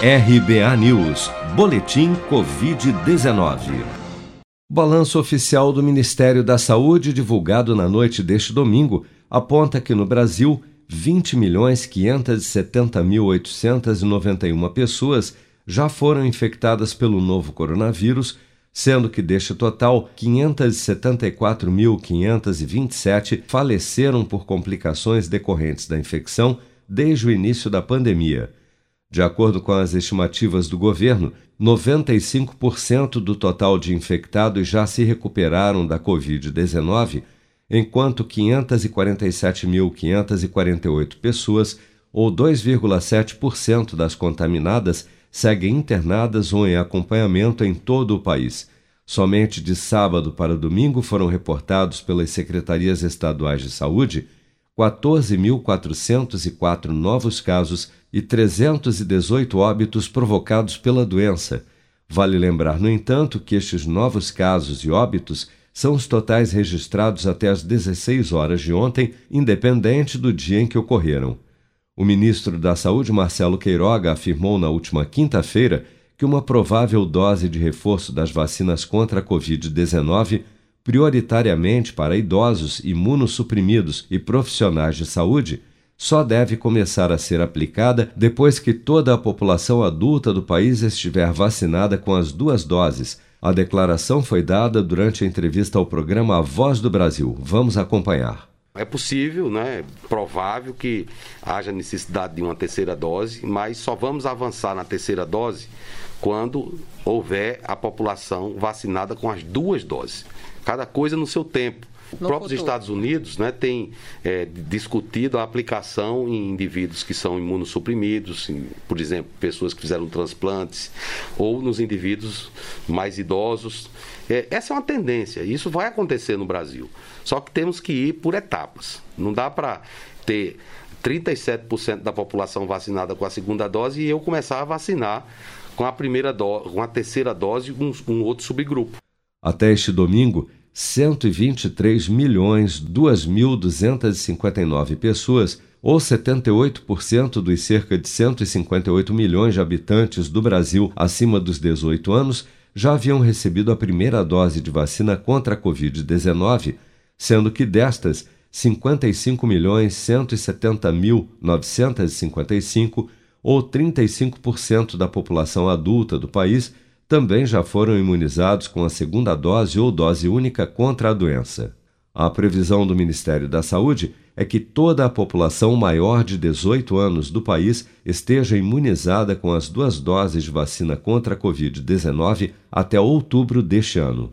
RBA News, Boletim Covid-19. Balanço oficial do Ministério da Saúde, divulgado na noite deste domingo, aponta que no Brasil, 20.570.891 pessoas já foram infectadas pelo novo coronavírus, sendo que deste total, 574.527 faleceram por complicações decorrentes da infecção desde o início da pandemia. De acordo com as estimativas do governo, 95% do total de infectados já se recuperaram da Covid-19, enquanto 547.548 pessoas, ou 2,7% das contaminadas, seguem internadas ou em acompanhamento em todo o país. Somente de sábado para domingo foram reportados pelas secretarias estaduais de saúde 14.404 novos casos e 318 óbitos provocados pela doença. Vale lembrar, no entanto, que estes novos casos e óbitos são os totais registrados até às 16 horas de ontem, independente do dia em que ocorreram. O ministro da Saúde, Marcelo Queiroga, afirmou na última quinta-feira que uma provável dose de reforço das vacinas contra a Covid-19 prioritariamente para idosos imunossuprimidos e profissionais de saúde, só deve começar a ser aplicada depois que toda a população adulta do país estiver vacinada com as duas doses. A declaração foi dada durante a entrevista ao programa A Voz do Brasil. Vamos acompanhar. É possível, né? provável que haja necessidade de uma terceira dose, mas só vamos avançar na terceira dose quando houver a população vacinada com as duas doses. Cada coisa no seu tempo. Os próprios Estados Unidos né, têm é, discutido a aplicação em indivíduos que são imunossuprimidos, em, por exemplo, pessoas que fizeram transplantes, ou nos indivíduos mais idosos. É, essa é uma tendência, isso vai acontecer no Brasil. Só que temos que ir por etapas. Não dá para ter 37% da população vacinada com a segunda dose e eu começar a vacinar com a primeira dose, com a terceira dose um, um outro subgrupo. Até este domingo, 123 milhões 2.259 pessoas, ou 78% dos cerca de 158 milhões de habitantes do Brasil acima dos 18 anos, já haviam recebido a primeira dose de vacina contra a Covid-19, sendo que destas, 55 milhões 170 mil 955, ou 35% da população adulta do país, também já foram imunizados com a segunda dose ou dose única contra a doença. A previsão do Ministério da Saúde é que toda a população maior de 18 anos do país esteja imunizada com as duas doses de vacina contra a Covid-19 até outubro deste ano.